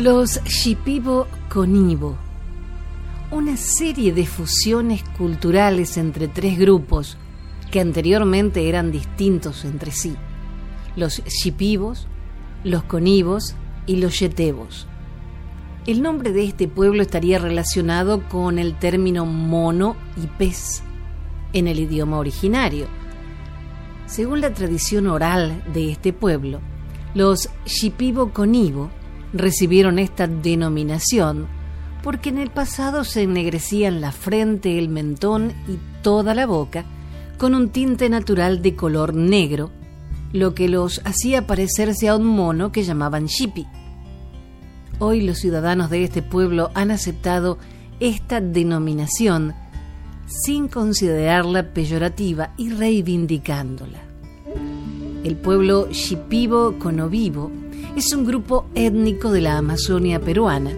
Los Shipibo Conibo, una serie de fusiones culturales entre tres grupos que anteriormente eran distintos entre sí, los Shipibos, los Conibos y los Yetebos. El nombre de este pueblo estaría relacionado con el término mono y pez en el idioma originario. Según la tradición oral de este pueblo, los Shipibo Conibo recibieron esta denominación porque en el pasado se ennegrecían la frente, el mentón y toda la boca con un tinte natural de color negro, lo que los hacía parecerse a un mono que llamaban shipi. Hoy los ciudadanos de este pueblo han aceptado esta denominación sin considerarla peyorativa y reivindicándola. El pueblo shipibo conovivo es un grupo étnico de la Amazonia peruana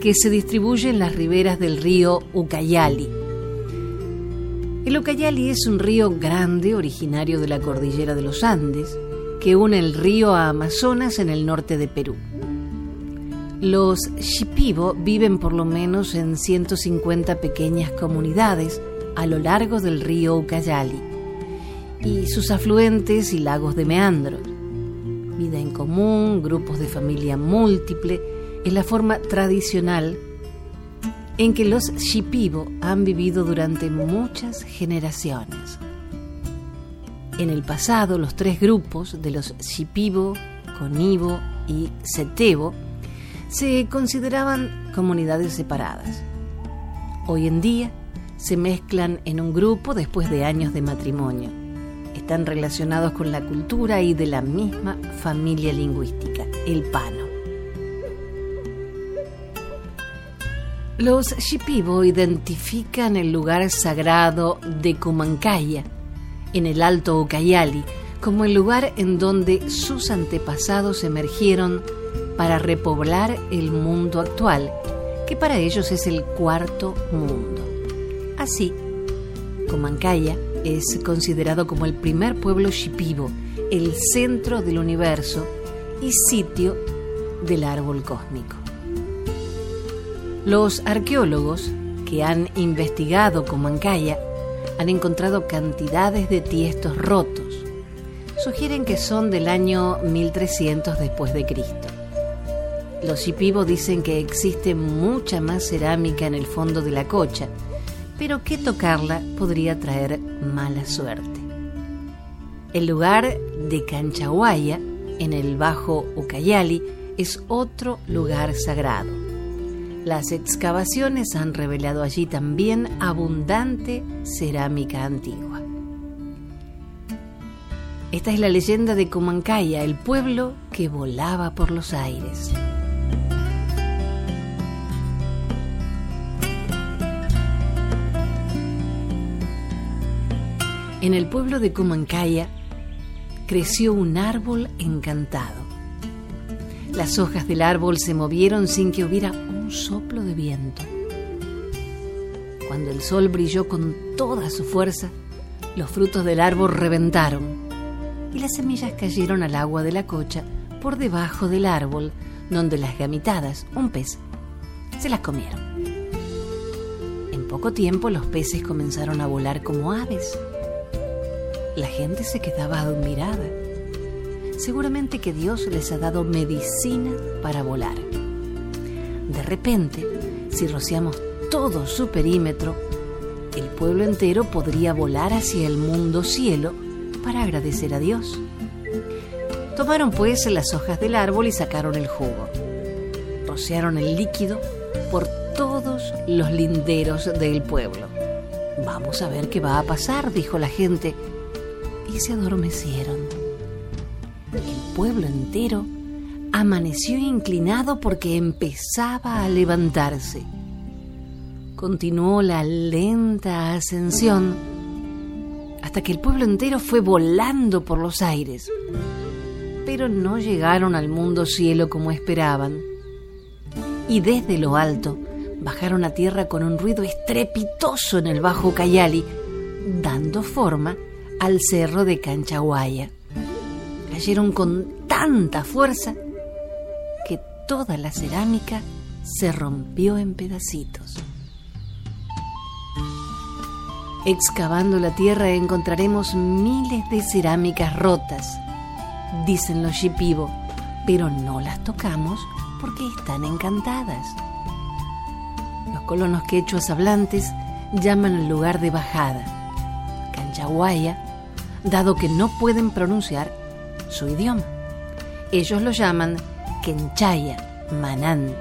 que se distribuye en las riberas del río Ucayali. El Ucayali es un río grande originario de la cordillera de los Andes que une el río a Amazonas en el norte de Perú. Los Shipibo viven por lo menos en 150 pequeñas comunidades a lo largo del río Ucayali y sus afluentes y lagos de meandros vida en común, grupos de familia múltiple, es la forma tradicional en que los Shipibo han vivido durante muchas generaciones. En el pasado, los tres grupos de los Shipibo, Conibo y Setebo se consideraban comunidades separadas. Hoy en día se mezclan en un grupo después de años de matrimonio están relacionados con la cultura y de la misma familia lingüística, el pano. Los Shipibo identifican el lugar sagrado de Kumankaya, en el Alto Ucayali, como el lugar en donde sus antepasados emergieron para repoblar el mundo actual, que para ellos es el cuarto mundo. Así, Kumankaya es considerado como el primer pueblo shipibo, el centro del universo y sitio del árbol cósmico. Los arqueólogos que han investigado Comancaya han encontrado cantidades de tiestos rotos. Sugieren que son del año 1300 después de Cristo. Los Shipibo dicen que existe mucha más cerámica en el fondo de la cocha, pero que tocarla podría traer mala suerte. El lugar de Canchahuaya, en el Bajo Ucayali, es otro lugar sagrado. Las excavaciones han revelado allí también abundante cerámica antigua. Esta es la leyenda de Comancaya, el pueblo que volaba por los aires. En el pueblo de Cumancaya creció un árbol encantado. Las hojas del árbol se movieron sin que hubiera un soplo de viento. Cuando el sol brilló con toda su fuerza, los frutos del árbol reventaron y las semillas cayeron al agua de la cocha por debajo del árbol, donde las gamitadas, un pez, se las comieron. En poco tiempo los peces comenzaron a volar como aves la gente se quedaba admirada. Seguramente que Dios les ha dado medicina para volar. De repente, si rociamos todo su perímetro, el pueblo entero podría volar hacia el mundo cielo para agradecer a Dios. Tomaron pues las hojas del árbol y sacaron el jugo. Rociaron el líquido por todos los linderos del pueblo. Vamos a ver qué va a pasar, dijo la gente, se adormecieron. El pueblo entero amaneció inclinado porque empezaba a levantarse. Continuó la lenta ascensión hasta que el pueblo entero fue volando por los aires. Pero no llegaron al mundo cielo como esperaban. Y desde lo alto bajaron a tierra con un ruido estrepitoso en el Bajo Cayali, dando forma al cerro de Canchaguaya. Cayeron con tanta fuerza que toda la cerámica se rompió en pedacitos. Excavando la tierra encontraremos miles de cerámicas rotas, dicen los shipibo, pero no las tocamos porque están encantadas. Los colonos quechuas hablantes llaman al lugar de bajada, Canchaguaya, dado que no pueden pronunciar su idioma. Ellos lo llaman Kenchaya, Manán.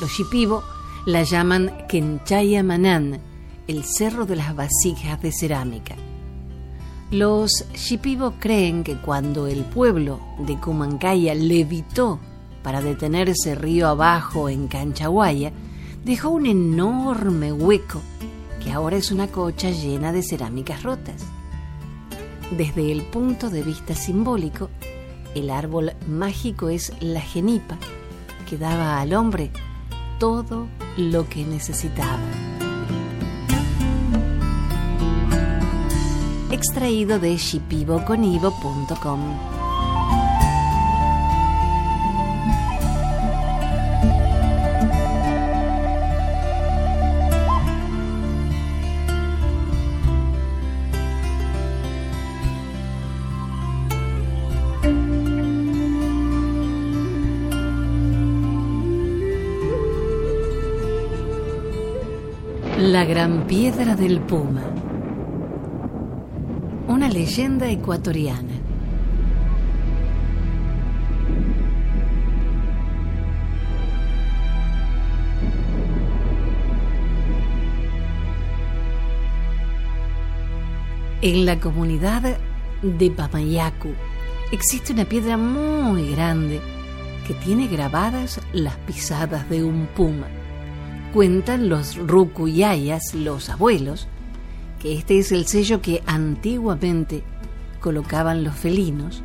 Los shipibo la llaman Kenchaya Manán, el cerro de las vasijas de cerámica. Los shipibo creen que cuando el pueblo de Kumancaya levitó para detenerse río abajo en Canchaguaya, dejó un enorme hueco que ahora es una cocha llena de cerámicas rotas. Desde el punto de vista simbólico, el árbol mágico es la genipa, que daba al hombre todo lo que necesitaba. Extraído de shipiboconivo.com. Gran Piedra del Puma. Una leyenda ecuatoriana. En la comunidad de Pamayacu existe una piedra muy grande que tiene grabadas las pisadas de un puma. Cuentan los rucuyayas, los abuelos, que este es el sello que antiguamente colocaban los felinos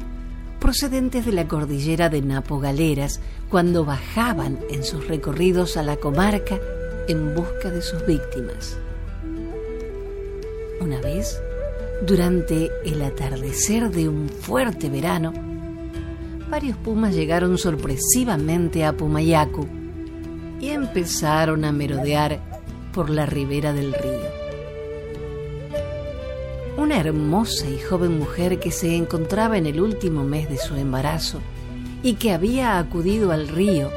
procedentes de la cordillera de Napo Galeras cuando bajaban en sus recorridos a la comarca en busca de sus víctimas. Una vez, durante el atardecer de un fuerte verano, varios pumas llegaron sorpresivamente a Pumayacu y empezaron a merodear por la ribera del río. Una hermosa y joven mujer que se encontraba en el último mes de su embarazo y que había acudido al río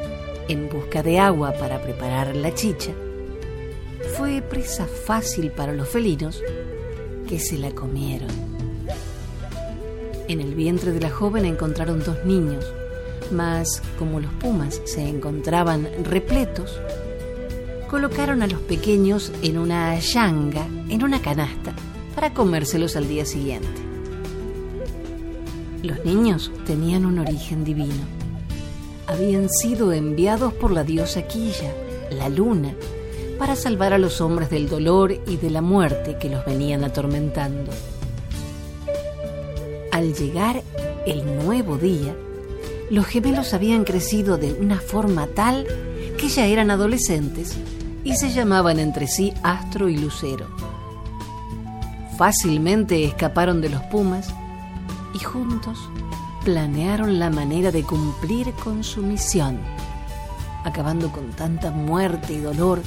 en busca de agua para preparar la chicha, fue presa fácil para los felinos que se la comieron. En el vientre de la joven encontraron dos niños, mas como los pumas se encontraban repletos, colocaron a los pequeños en una yanga, en una canasta, para comérselos al día siguiente. Los niños tenían un origen divino. Habían sido enviados por la diosa Quilla, la luna, para salvar a los hombres del dolor y de la muerte que los venían atormentando. Al llegar el nuevo día, los gemelos habían crecido de una forma tal que ya eran adolescentes y se llamaban entre sí Astro y Lucero. Fácilmente escaparon de los pumas y juntos planearon la manera de cumplir con su misión, acabando con tanta muerte y dolor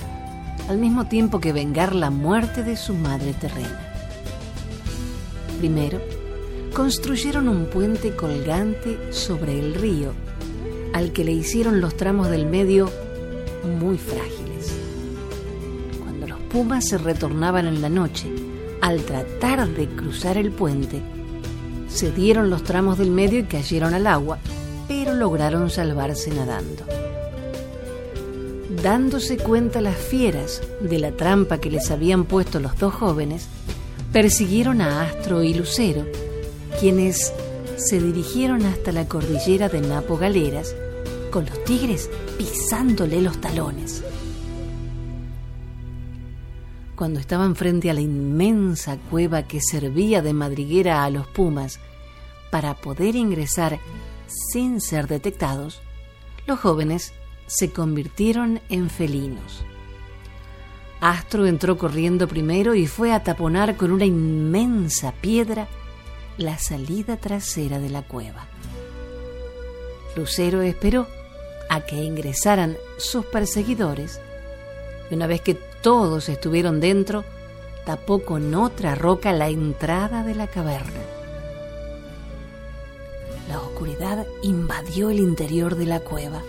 al mismo tiempo que vengar la muerte de su madre terrena. Primero, construyeron un puente colgante sobre el río, al que le hicieron los tramos del medio muy frágiles. Cuando los pumas se retornaban en la noche, al tratar de cruzar el puente, se dieron los tramos del medio y cayeron al agua, pero lograron salvarse nadando. Dándose cuenta las fieras de la trampa que les habían puesto los dos jóvenes, persiguieron a Astro y Lucero, quienes se dirigieron hasta la cordillera de Napo Galeras, con los tigres pisándole los talones. Cuando estaban frente a la inmensa cueva que servía de madriguera a los pumas para poder ingresar sin ser detectados, los jóvenes se convirtieron en felinos. Astro entró corriendo primero y fue a taponar con una inmensa piedra la salida trasera de la cueva. Lucero esperó a que ingresaran sus perseguidores y una vez que todos estuvieron dentro, tapó con otra roca la entrada de la caverna. La oscuridad invadió el interior de la cueva.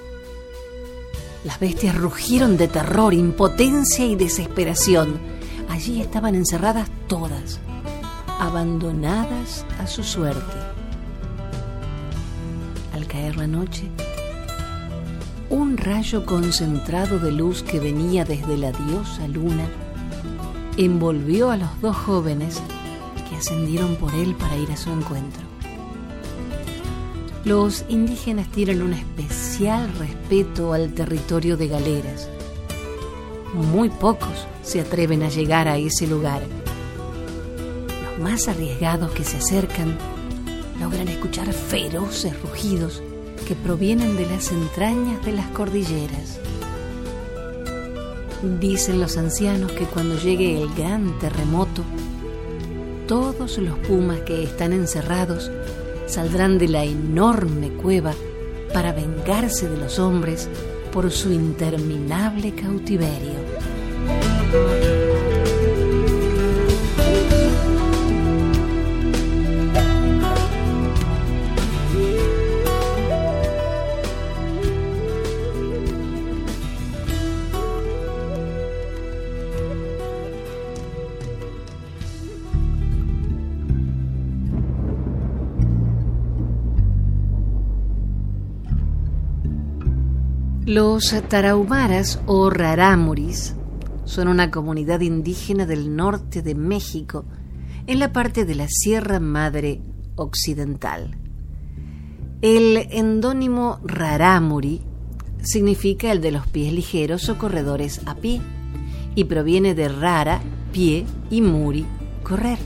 Las bestias rugieron de terror, impotencia y desesperación. Allí estaban encerradas todas, abandonadas a su suerte. Al caer la noche, un rayo concentrado de luz que venía desde la diosa luna envolvió a los dos jóvenes que ascendieron por él para ir a su encuentro. Los indígenas tienen un especial respeto al territorio de galeras. Muy pocos se atreven a llegar a ese lugar. Más arriesgados que se acercan logran escuchar feroces rugidos que provienen de las entrañas de las cordilleras. Dicen los ancianos que cuando llegue el gran terremoto, todos los pumas que están encerrados saldrán de la enorme cueva para vengarse de los hombres por su interminable cautiverio. Los tarahumaras o rarámuris son una comunidad indígena del norte de México, en la parte de la Sierra Madre Occidental. El endónimo rarámuri significa el de los pies ligeros o corredores a pie y proviene de rara, pie y muri, correr.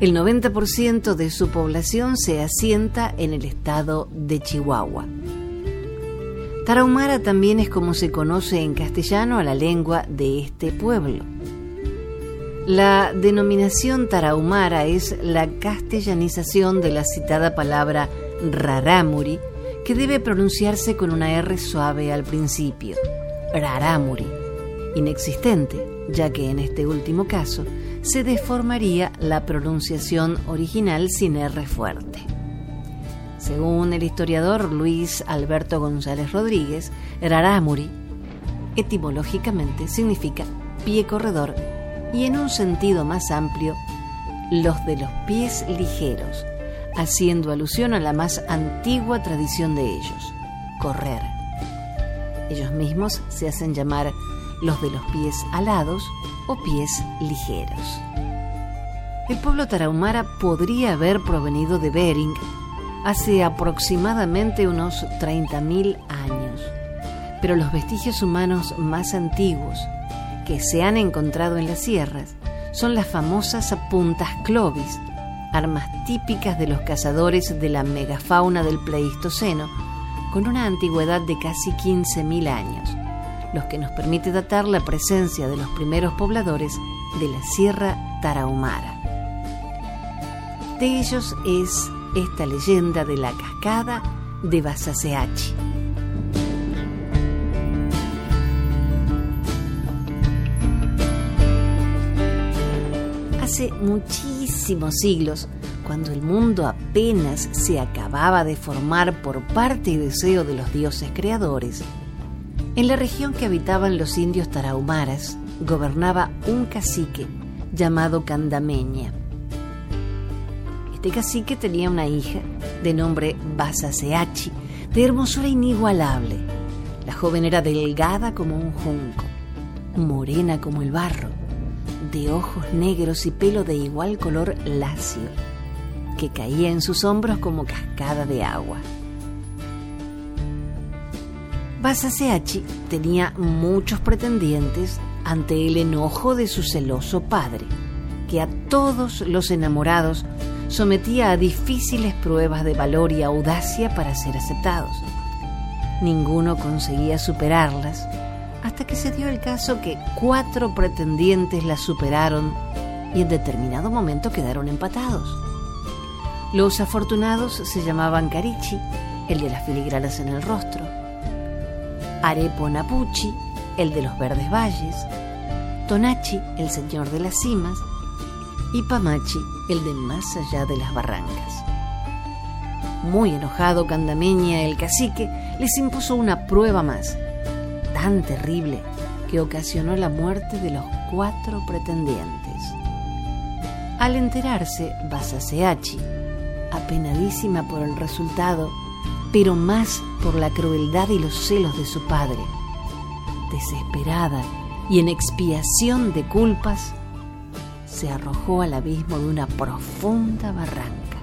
El 90% de su población se asienta en el estado de Chihuahua. Tarahumara también es como se conoce en castellano a la lengua de este pueblo. La denominación tarahumara es la castellanización de la citada palabra rarámuri, que debe pronunciarse con una R suave al principio, rarámuri, inexistente, ya que en este último caso se deformaría la pronunciación original sin R fuerte. Según el historiador Luis Alberto González Rodríguez, Rarámuri etimológicamente significa pie corredor y en un sentido más amplio, los de los pies ligeros, haciendo alusión a la más antigua tradición de ellos, correr. Ellos mismos se hacen llamar los de los pies alados o pies ligeros. El pueblo tarahumara podría haber provenido de Bering hace aproximadamente unos 30.000 años, pero los vestigios humanos más antiguos que se han encontrado en las sierras son las famosas puntas clovis, armas típicas de los cazadores de la megafauna del Pleistoceno, con una antigüedad de casi 15.000 años, los que nos permite datar la presencia de los primeros pobladores de la Sierra Tarahumara. De ellos es esta leyenda de la cascada de Basaseachi. Hace muchísimos siglos, cuando el mundo apenas se acababa de formar por parte y deseo de los dioses creadores, en la región que habitaban los indios tarahumaras gobernaba un cacique llamado Candameña. Este tenía una hija de nombre Basaseachi, de hermosura inigualable. La joven era delgada como un junco, morena como el barro, de ojos negros y pelo de igual color lacio, que caía en sus hombros como cascada de agua. Basaseachi tenía muchos pretendientes ante el enojo de su celoso padre, que a todos los enamorados sometía a difíciles pruebas de valor y audacia para ser aceptados. Ninguno conseguía superarlas hasta que se dio el caso que cuatro pretendientes las superaron y en determinado momento quedaron empatados. Los afortunados se llamaban Carichi, el de las filigranas en el rostro, Arepo Napuchi, el de los verdes valles, Tonachi, el señor de las cimas, y Pamachi, el de más allá de las barrancas. Muy enojado Candameña, el cacique, les impuso una prueba más, tan terrible que ocasionó la muerte de los cuatro pretendientes. Al enterarse, Basaseachi, apenadísima por el resultado, pero más por la crueldad y los celos de su padre. Desesperada y en expiación de culpas, se arrojó al abismo de una profunda barranca.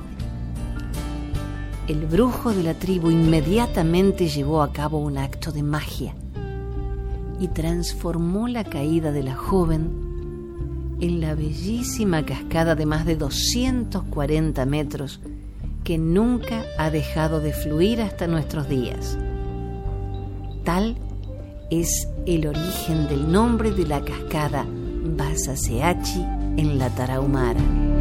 El brujo de la tribu inmediatamente llevó a cabo un acto de magia y transformó la caída de la joven en la bellísima cascada de más de 240 metros que nunca ha dejado de fluir hasta nuestros días. Tal es el origen del nombre de la cascada Basaseachi en la Tarahumara.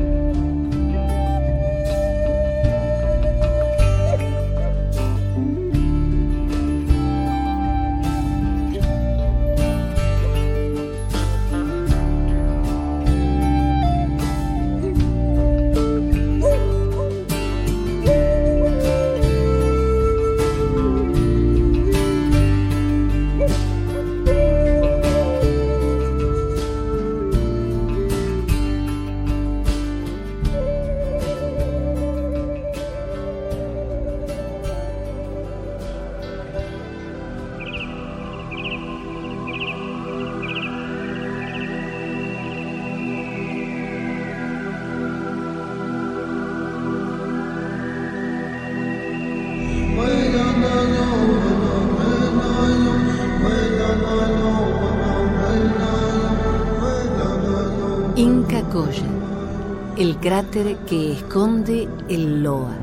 Cráter que esconde el Loa.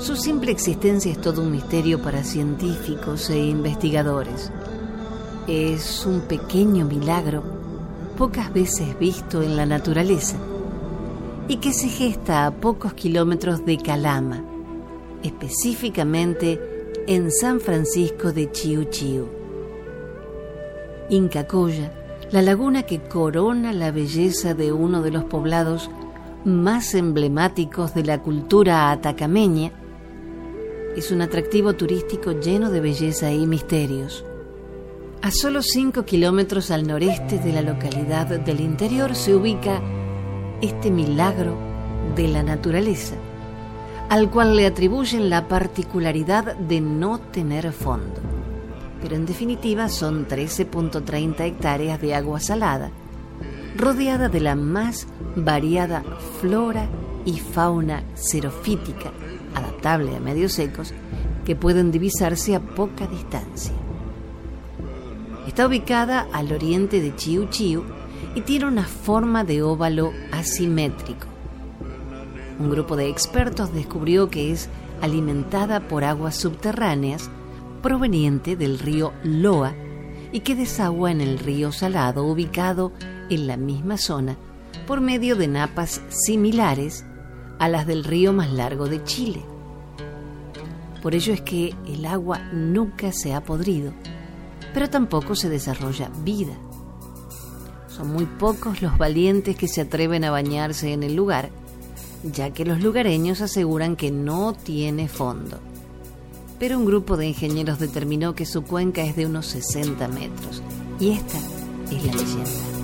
Su simple existencia es todo un misterio para científicos e investigadores. Es un pequeño milagro, pocas veces visto en la naturaleza, y que se gesta a pocos kilómetros de Calama, específicamente en San Francisco de Chiu Chiu. Inca Coya la laguna que corona la belleza de uno de los poblados más emblemáticos de la cultura atacameña, es un atractivo turístico lleno de belleza y misterios. A solo 5 kilómetros al noreste de la localidad del interior se ubica este milagro de la naturaleza, al cual le atribuyen la particularidad de no tener fondo pero en definitiva son 13.30 hectáreas de agua salada, rodeada de la más variada flora y fauna xerofítica, adaptable a medios secos, que pueden divisarse a poca distancia. Está ubicada al oriente de Chiu Chiu y tiene una forma de óvalo asimétrico. Un grupo de expertos descubrió que es alimentada por aguas subterráneas proveniente del río Loa y que desagua en el río Salado ubicado en la misma zona por medio de napas similares a las del río más largo de Chile. Por ello es que el agua nunca se ha podrido, pero tampoco se desarrolla vida. Son muy pocos los valientes que se atreven a bañarse en el lugar, ya que los lugareños aseguran que no tiene fondo. Pero un grupo de ingenieros determinó que su cuenca es de unos 60 metros, y esta es la leyenda.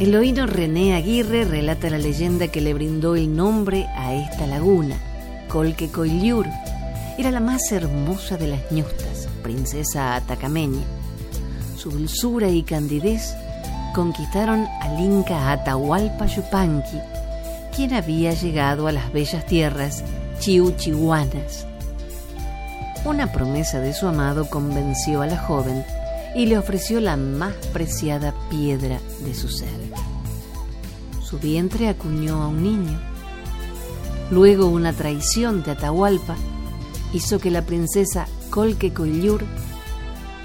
El oíno René Aguirre relata la leyenda que le brindó el nombre a esta laguna, Colquecoiliur. Era la más hermosa de las ñustas, princesa atacameña. Su dulzura y candidez conquistaron al inca Atahualpa Yupanqui, quien había llegado a las bellas tierras chiuchihuanas. Una promesa de su amado convenció a la joven y le ofreció la más preciada piedra de su ser. Su vientre acuñó a un niño. Luego una traición de Atahualpa hizo que la princesa Colque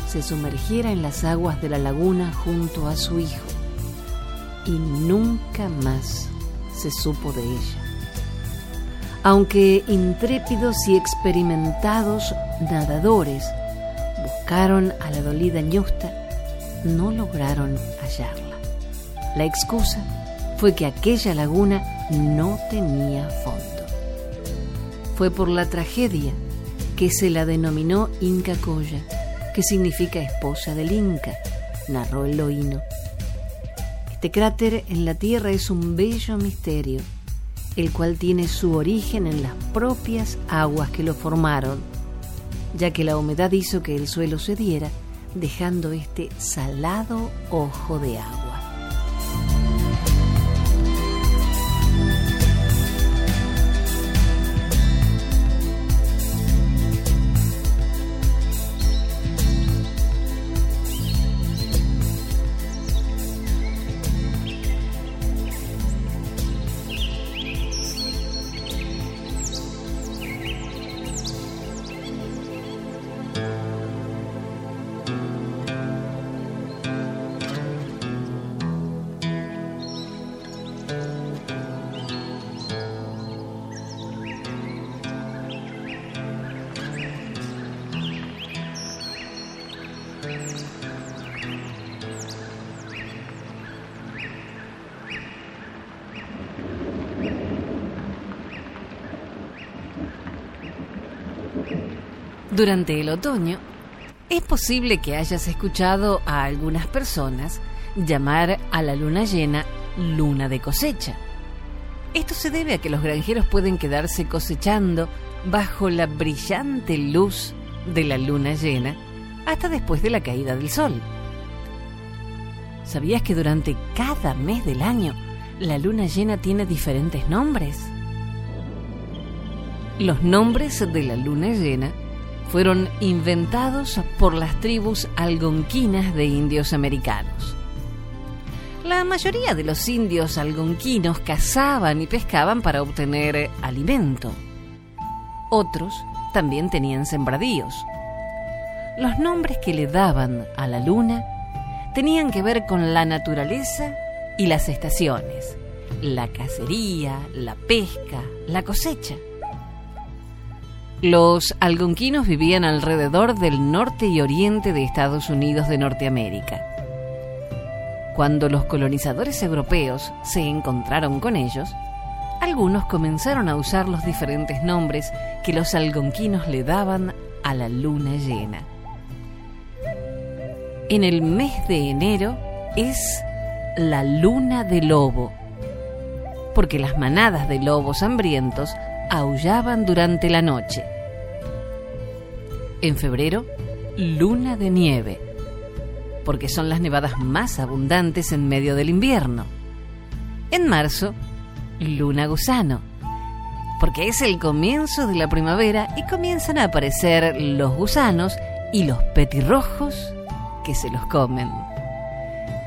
se sumergiera en las aguas de la laguna junto a su hijo y nunca más se supo de ella. Aunque intrépidos y experimentados nadadores buscaron a la dolida ñusta, no lograron hallarla. La excusa fue que aquella laguna no tenía fondo. Fue por la tragedia que se la denominó Inca Coya, que significa esposa del Inca, narró el Loíno. Este cráter en la Tierra es un bello misterio, el cual tiene su origen en las propias aguas que lo formaron ya que la humedad hizo que el suelo cediera, dejando este salado ojo de agua. Durante el otoño, es posible que hayas escuchado a algunas personas llamar a la luna llena luna de cosecha. Esto se debe a que los granjeros pueden quedarse cosechando bajo la brillante luz de la luna llena hasta después de la caída del sol. ¿Sabías que durante cada mes del año la luna llena tiene diferentes nombres? Los nombres de la luna llena fueron inventados por las tribus algonquinas de indios americanos. La mayoría de los indios algonquinos cazaban y pescaban para obtener alimento. Otros también tenían sembradíos. Los nombres que le daban a la luna tenían que ver con la naturaleza y las estaciones, la cacería, la pesca, la cosecha. Los algonquinos vivían alrededor del norte y oriente de Estados Unidos de Norteamérica. Cuando los colonizadores europeos se encontraron con ellos, algunos comenzaron a usar los diferentes nombres que los algonquinos le daban a la luna llena. En el mes de enero es la luna de lobo, porque las manadas de lobos hambrientos aullaban durante la noche. En febrero, luna de nieve, porque son las nevadas más abundantes en medio del invierno. En marzo, luna gusano, porque es el comienzo de la primavera y comienzan a aparecer los gusanos y los petirrojos que se los comen.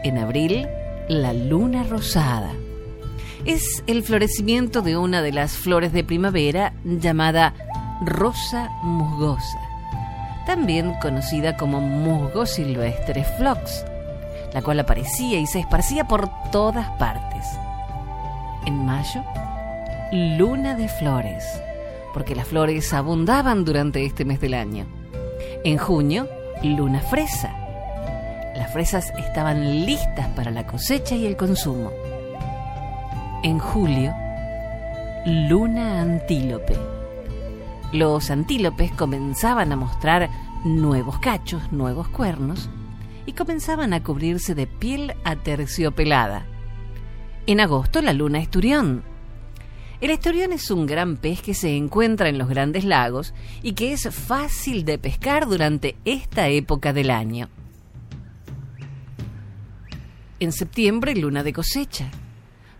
En abril, la luna rosada es el florecimiento de una de las flores de primavera llamada rosa musgosa, también conocida como musgo silvestre flox. la cual aparecía y se esparcía por todas partes. En mayo, luna de flores, porque las flores abundaban durante este mes del año. En junio, luna fresa. Las fresas estaban listas para la cosecha y el consumo. En julio, luna antílope. Los antílopes comenzaban a mostrar nuevos cachos, nuevos cuernos, y comenzaban a cubrirse de piel aterciopelada. En agosto la luna esturión. El esturión es un gran pez que se encuentra en los grandes lagos y que es fácil de pescar durante esta época del año. En septiembre, luna de cosecha.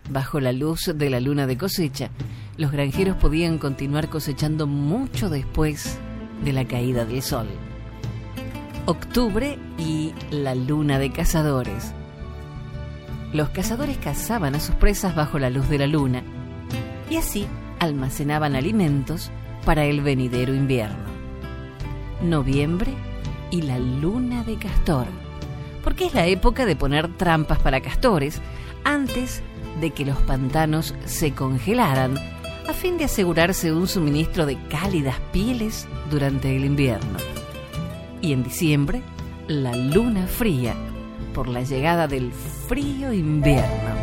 Bajo la luz de la luna de cosecha, los granjeros podían continuar cosechando mucho después de la caída del sol. Octubre y la luna de cazadores. Los cazadores cazaban a sus presas bajo la luz de la luna y así almacenaban alimentos para el venidero invierno. Noviembre y la luna de castor, porque es la época de poner trampas para castores antes de que los pantanos se congelaran a fin de asegurarse un suministro de cálidas pieles durante el invierno y en diciembre la luna fría por la llegada del frío invierno.